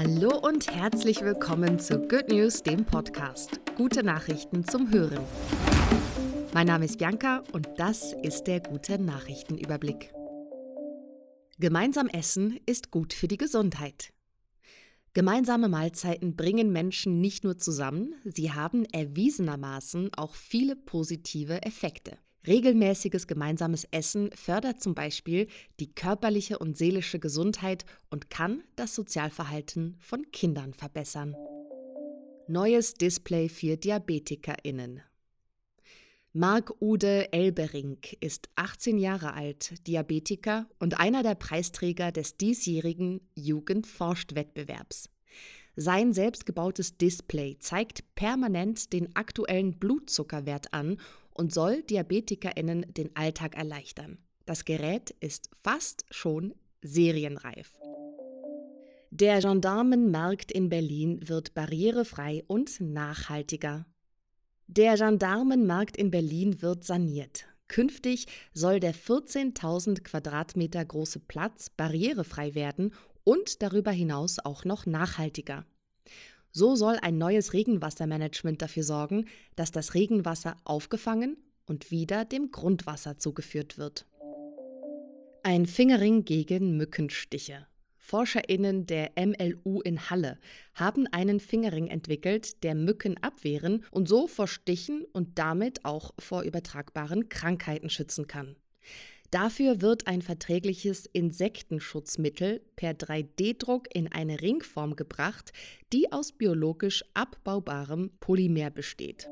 Hallo und herzlich willkommen zu Good News, dem Podcast. Gute Nachrichten zum Hören. Mein Name ist Bianca und das ist der gute Nachrichtenüberblick. Gemeinsam essen ist gut für die Gesundheit. Gemeinsame Mahlzeiten bringen Menschen nicht nur zusammen, sie haben erwiesenermaßen auch viele positive Effekte. Regelmäßiges gemeinsames Essen fördert zum Beispiel die körperliche und seelische Gesundheit und kann das Sozialverhalten von Kindern verbessern. Neues Display für DiabetikerInnen. Marc Ude Elbering ist 18 Jahre alt, Diabetiker und einer der Preisträger des diesjährigen Jugendforscht-Wettbewerbs. Sein selbstgebautes Display zeigt permanent den aktuellen Blutzuckerwert an und soll DiabetikerInnen den Alltag erleichtern. Das Gerät ist fast schon serienreif. Der Gendarmenmarkt in Berlin wird barrierefrei und nachhaltiger. Der Gendarmenmarkt in Berlin wird saniert. Künftig soll der 14.000 Quadratmeter große Platz barrierefrei werden und darüber hinaus auch noch nachhaltiger. So soll ein neues Regenwassermanagement dafür sorgen, dass das Regenwasser aufgefangen und wieder dem Grundwasser zugeführt wird. Ein Fingerring gegen Mückenstiche. ForscherInnen der MLU in Halle haben einen Fingerring entwickelt, der Mücken abwehren und so vor Stichen und damit auch vor übertragbaren Krankheiten schützen kann. Dafür wird ein verträgliches Insektenschutzmittel per 3D-Druck in eine Ringform gebracht, die aus biologisch abbaubarem Polymer besteht.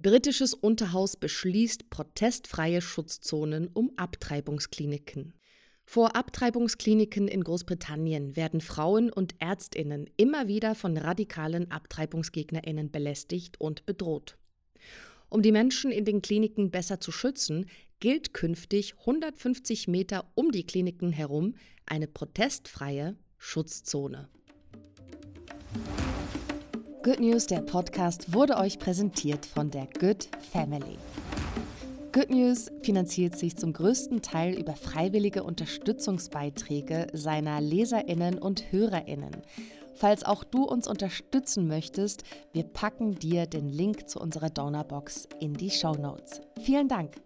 Britisches Unterhaus beschließt protestfreie Schutzzonen um Abtreibungskliniken. Vor Abtreibungskliniken in Großbritannien werden Frauen und Ärztinnen immer wieder von radikalen Abtreibungsgegnerinnen belästigt und bedroht. Um die Menschen in den Kliniken besser zu schützen, gilt künftig 150 Meter um die Kliniken herum eine protestfreie Schutzzone. Good News, der Podcast, wurde euch präsentiert von der Good Family. Good News finanziert sich zum größten Teil über freiwillige Unterstützungsbeiträge seiner Leserinnen und Hörerinnen. Falls auch du uns unterstützen möchtest, wir packen dir den Link zu unserer Donorbox in die Show Notes. Vielen Dank.